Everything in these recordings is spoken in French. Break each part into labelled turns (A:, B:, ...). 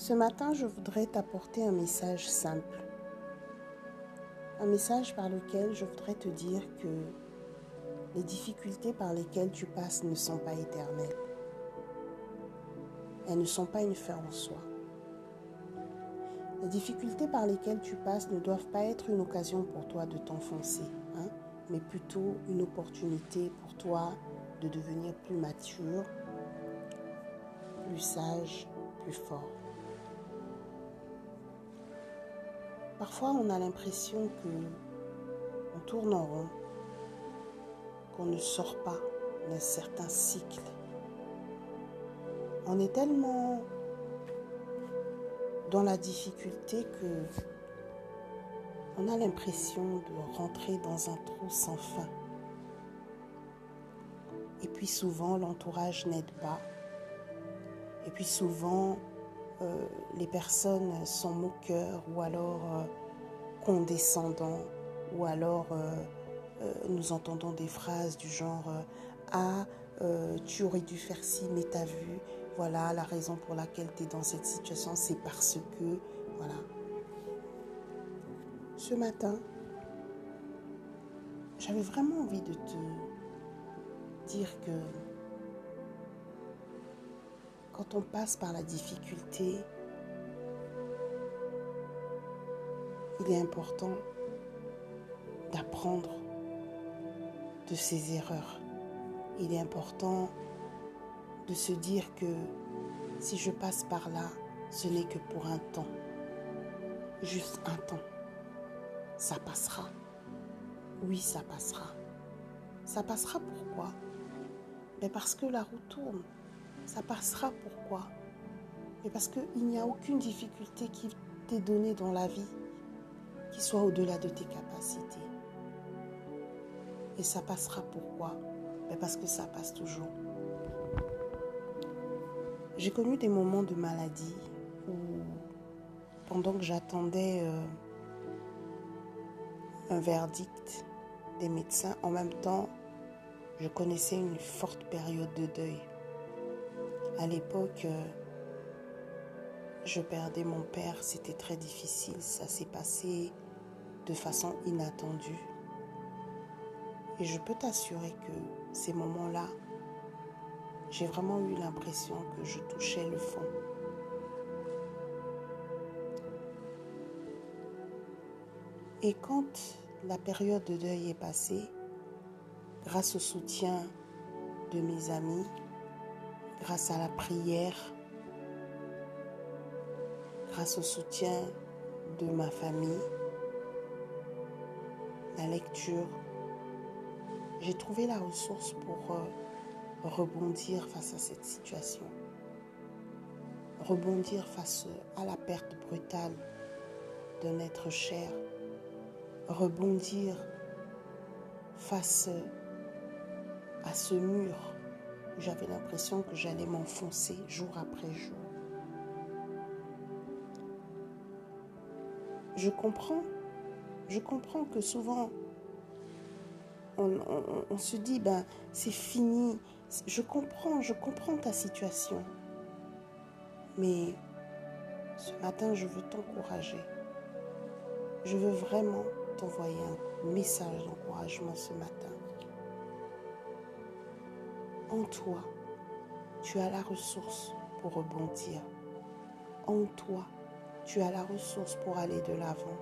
A: Ce matin, je voudrais t'apporter un message simple. Un message par lequel je voudrais te dire que les difficultés par lesquelles tu passes ne sont pas éternelles. Elles ne sont pas une fin en soi. Les difficultés par lesquelles tu passes ne doivent pas être une occasion pour toi de t'enfoncer, hein, mais plutôt une opportunité pour toi de devenir plus mature, plus sage, plus fort. Parfois, on a l'impression que on tourne en rond, qu'on ne sort pas d'un certain cycle. On est tellement dans la difficulté que on a l'impression de rentrer dans un trou sans fin. Et puis souvent, l'entourage n'aide pas. Et puis souvent, euh, les personnes sont moqueurs ou alors euh, condescendants ou alors euh, nous entendons des phrases du genre Ah, tu aurais dû faire ci, mais t'as vu, voilà la raison pour laquelle tu es dans cette situation, c'est parce que, voilà. Ce matin, j'avais vraiment envie de te dire que quand on passe par la difficulté, il est important d'apprendre de ses erreurs. Il est important de se dire que si je passe par là, ce n'est que pour un temps. Juste un temps. Ça passera. Oui, ça passera. Ça passera pourquoi? Mais Parce que la roue tourne ça passera. Pourquoi? Mais parce qu'il n'y a aucune difficulté qui t'est donnée dans la vie qui soit au-delà de tes capacités. Et ça passera pourquoi? Mais Parce que ça passe toujours. J'ai connu des moments de maladie où, pendant que j'attendais euh, un verdict des médecins, en même temps, je connaissais une forte période de deuil. À l'époque, euh, je perdais mon père, c'était très difficile, ça s'est passé de façon inattendue. Et je peux t'assurer que ces moments-là, j'ai vraiment eu l'impression que je touchais le fond. Et quand la période de deuil est passée, grâce au soutien de mes amis, grâce à la prière, grâce au soutien de ma famille, la lecture, j'ai trouvé la ressource pour euh, rebondir face à cette situation, rebondir face à la perte brutale d'un être cher, rebondir face à ce mur j'avais l'impression que j'allais m'enfoncer jour après jour. Je comprends, je comprends que souvent on, se dit, ben c'est fini. Je comprends, je comprends ta situation. Mais ce matin, je veux t'encourager. Je veux vraiment t'envoyer un message d'encouragement ce matin en toi, tu as la ressource pour rebondir. En toi, tu as la ressource pour aller de l'avant.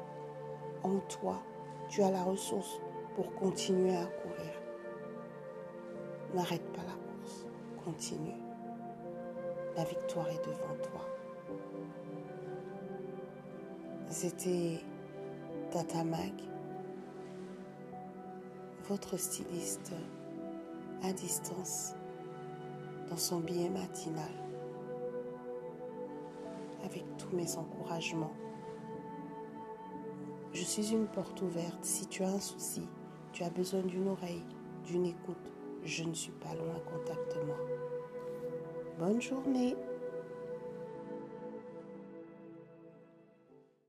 A: En toi, tu as la ressource pour continuer à courir. N'arrête pas la course, continue. La victoire est devant toi. C'était Tata Mag, votre styliste à distance dans son billet matinal avec tous mes encouragements. Je suis une porte ouverte. Si tu as un souci, tu as besoin d'une oreille, d'une écoute, je ne suis pas loin, contacte-moi. Bonne journée.